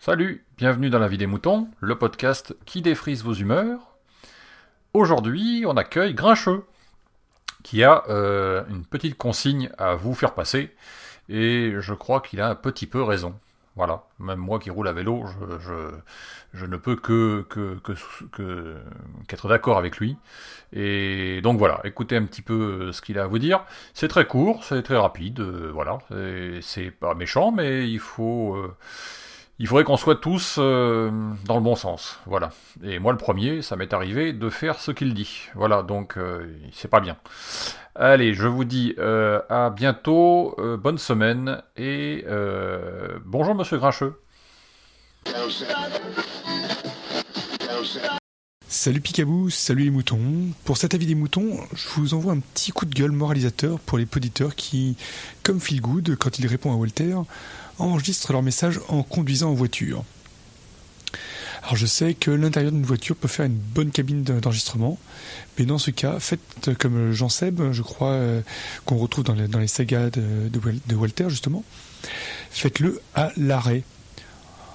Salut, bienvenue dans La vie des moutons, le podcast qui défrise vos humeurs. Aujourd'hui, on accueille Grincheux, qui a euh, une petite consigne à vous faire passer, et je crois qu'il a un petit peu raison. Voilà, même moi qui roule à vélo, je, je, je ne peux que, que, que, qu'être d'accord avec lui. Et donc voilà, écoutez un petit peu euh, ce qu'il a à vous dire. C'est très court, c'est très rapide, euh, voilà. C'est- C'est pas méchant, mais il faut... euh, il faudrait qu'on soit tous euh, dans le bon sens, voilà. Et moi le premier, ça m'est arrivé de faire ce qu'il dit, voilà, donc euh, c'est pas bien. Allez, je vous dis euh, à bientôt, euh, bonne semaine, et euh, bonjour Monsieur Grincheux. Salut Picabou, salut les moutons. Pour cet avis des moutons, je vous envoie un petit coup de gueule moralisateur pour les poditeurs qui, comme Phil Good, quand il répond à Walter, enregistrent leur message en conduisant en voiture. Alors je sais que l'intérieur d'une voiture peut faire une bonne cabine de- d'enregistrement, mais dans ce cas, faites comme Jean Seb, je crois, euh, qu'on retrouve dans les, sagas de Walter justement. Faites-le à l'arrêt.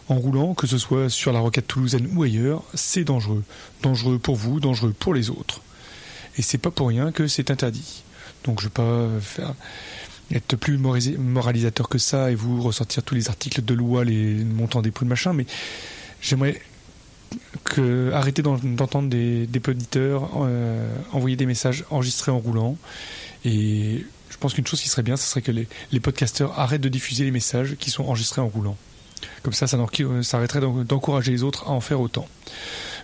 En roulant, que ce soit sur la rocade toulousaine ou ailleurs, c'est dangereux. Dangereux pour vous, dangereux pour les autres. Et c'est pas pour rien que c'est interdit. Donc je vais pas être plus moralisateur que ça et vous ressortir tous les articles de loi, les montants des pots de machin, mais j'aimerais arrêter d'en- d'entendre des, des euh, envoyer des messages enregistrés en roulant. Et je pense qu'une chose qui serait bien, ce serait que les, les podcasteurs arrêtent de diffuser les messages qui sont enregistrés en roulant. Comme ça, ça, ça arrêterait d'en- d'encourager les autres à en faire autant.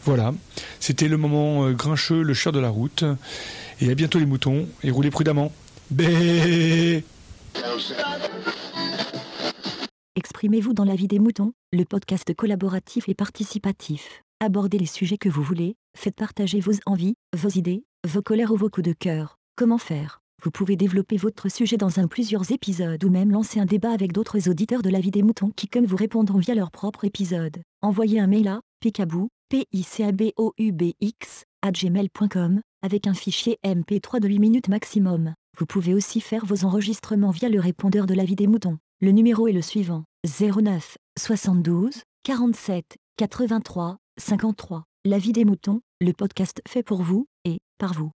Voilà, c'était le moment euh, grincheux, le cher de la route. Et à bientôt les moutons, et roulez prudemment. Bé Exprimez-vous dans la vie des moutons, le podcast collaboratif et participatif. Abordez les sujets que vous voulez, faites partager vos envies, vos idées, vos colères ou vos coups de cœur. Comment faire? Vous pouvez développer votre sujet dans un plusieurs épisodes ou même lancer un débat avec d'autres auditeurs de la vie des moutons qui comme vous répondront via leur propre épisode. Envoyez un mail à picabou, p i c a b o u b x gmail.com avec un fichier MP3 de 8 minutes maximum. Vous pouvez aussi faire vos enregistrements via le répondeur de la vie des moutons. Le numéro est le suivant 09 72 47 83 53. La vie des moutons, le podcast fait pour vous et par vous.